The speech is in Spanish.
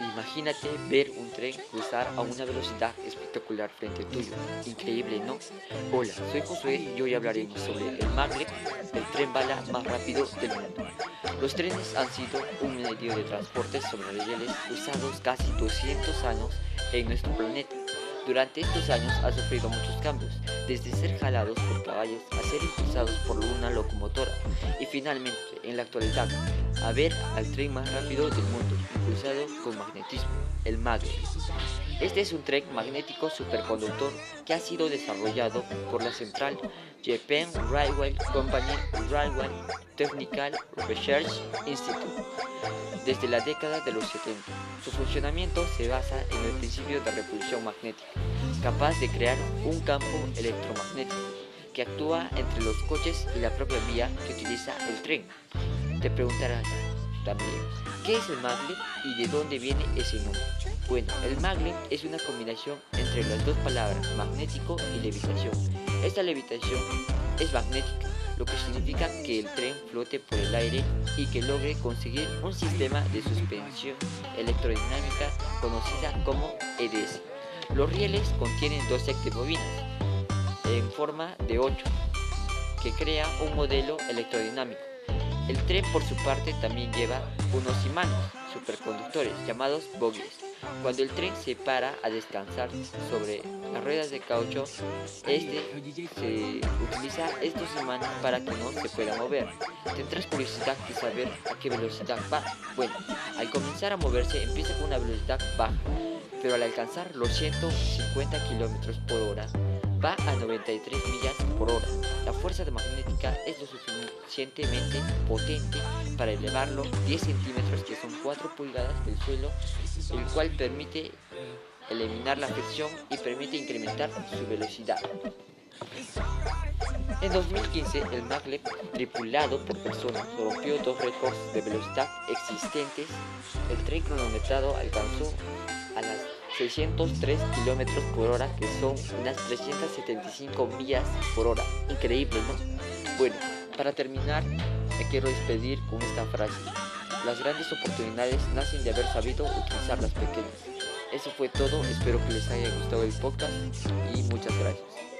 Imagínate ver un tren cruzar a una velocidad espectacular frente tuyo. Increíble, ¿no? Hola, soy Josué y hoy hablaremos sobre el maglev, el tren bala más rápido del mundo. Los trenes han sido un medio de transporte sobre rieles usados casi 200 años en nuestro planeta. Durante estos años ha sufrido muchos cambios, desde ser jalados por caballos a ser impulsados por una locomotora y finalmente, en la actualidad, a ver al tren más rápido del mundo, impulsado con magnetismo, el maglev. Este es un tren magnético superconductor que ha sido desarrollado por la central Japan Railway Company Railway Technical Research Institute desde la década de los 70. Su funcionamiento se basa en el principio de repulsión magnética, capaz de crear un campo electromagnético que actúa entre los coches y la propia vía que utiliza el tren. Te preguntarás ¿qué es el maglev y de dónde viene ese nombre? Bueno, el maglev es una combinación entre las dos palabras magnético y levitación. Esta levitación es magnética lo que significa que el tren flote por el aire y que logre conseguir un sistema de suspensión electrodinámica conocida como EDS. Los rieles contienen dos sets de bobinas en forma de 8 que crea un modelo electrodinámico. El tren por su parte también lleva unos imanes superconductores llamados bogies cuando el tren se para a descansar sobre las ruedas de caucho, este se utiliza estos imanes para que no se pueda mover. Tendrás curiosidad de saber a qué velocidad va. Bueno, al comenzar a moverse empieza con una velocidad baja, pero al alcanzar los 150 km por hora va a 93 millas por hora. La fuerza magnética es lo potente para elevarlo 10 centímetros, que son 4 pulgadas del suelo, el cual permite eliminar la fricción y permite incrementar su velocidad. En 2015, el maglev tripulado por personas rompió dos récords de velocidad existentes. El tren cronometrado alcanzó a las 603 kilómetros por hora, que son unas 375 millas por hora. Increíble, ¿no? Bueno, para terminar, me quiero despedir con esta frase. Las grandes oportunidades nacen de haber sabido utilizar las pequeñas. Eso fue todo, espero que les haya gustado el podcast y muchas gracias.